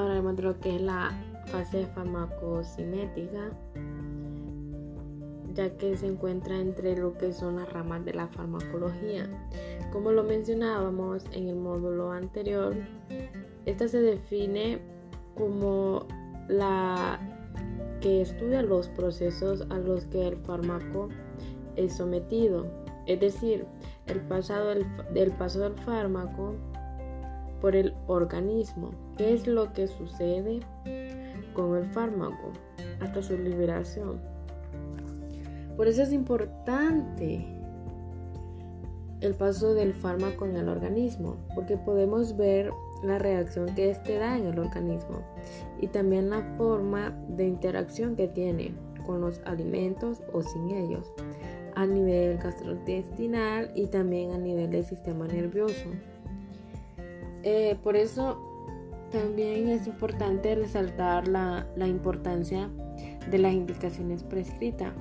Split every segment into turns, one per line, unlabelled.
hablamos de lo que es la fase farmacocinética, ya que se encuentra entre lo que son las ramas de la farmacología. Como lo mencionábamos en el módulo anterior, esta se define como la que estudia los procesos a los que el fármaco es sometido, es decir, el, pasado del, paso del fármaco por el organismo. ¿Qué es lo que sucede con el fármaco hasta su liberación? Por eso es importante el paso del fármaco en el organismo, porque podemos ver la reacción que éste da en el organismo y también la forma de interacción que tiene con los alimentos o sin ellos a nivel gastrointestinal y también a nivel del sistema nervioso. Eh, por eso también es importante resaltar la, la importancia de las indicaciones prescritas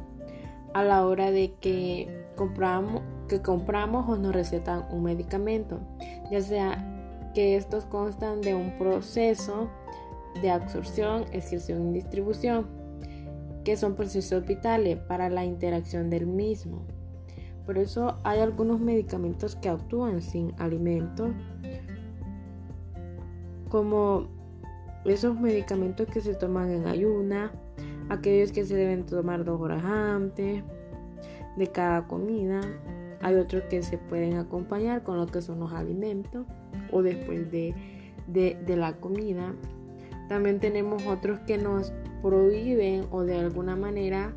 a la hora de que compramos, que compramos o nos recetan un medicamento, ya sea que estos constan de un proceso de absorción, excreción y distribución, que son procesos vitales para la interacción del mismo. Por eso hay algunos medicamentos que actúan sin alimento, como esos medicamentos que se toman en ayuna, aquellos que se deben tomar dos horas antes de cada comida. Hay otros que se pueden acompañar con lo que son los alimentos o después de, de la comida. También tenemos otros que nos prohíben o de alguna manera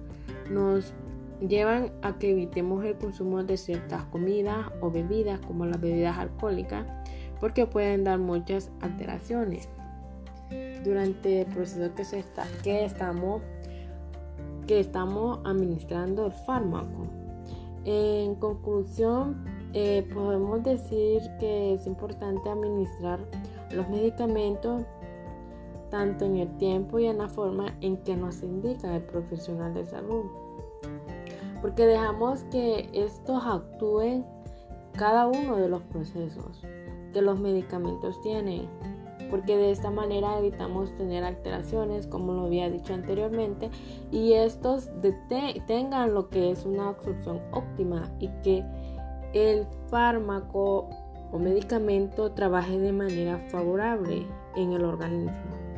nos llevan a que evitemos el consumo de ciertas comidas o bebidas como las bebidas alcohólicas porque pueden dar muchas alteraciones durante el proceso que, se está, que, estamos, que estamos administrando el fármaco. En conclusión, eh, podemos decir que es importante administrar los medicamentos tanto en el tiempo y en la forma en que nos indica el profesional de salud. Porque dejamos que estos actúen cada uno de los procesos que los medicamentos tienen. Porque de esta manera evitamos tener alteraciones, como lo había dicho anteriormente, y estos tengan lo que es una absorción óptima y que el fármaco o medicamento trabaje de manera favorable en el organismo.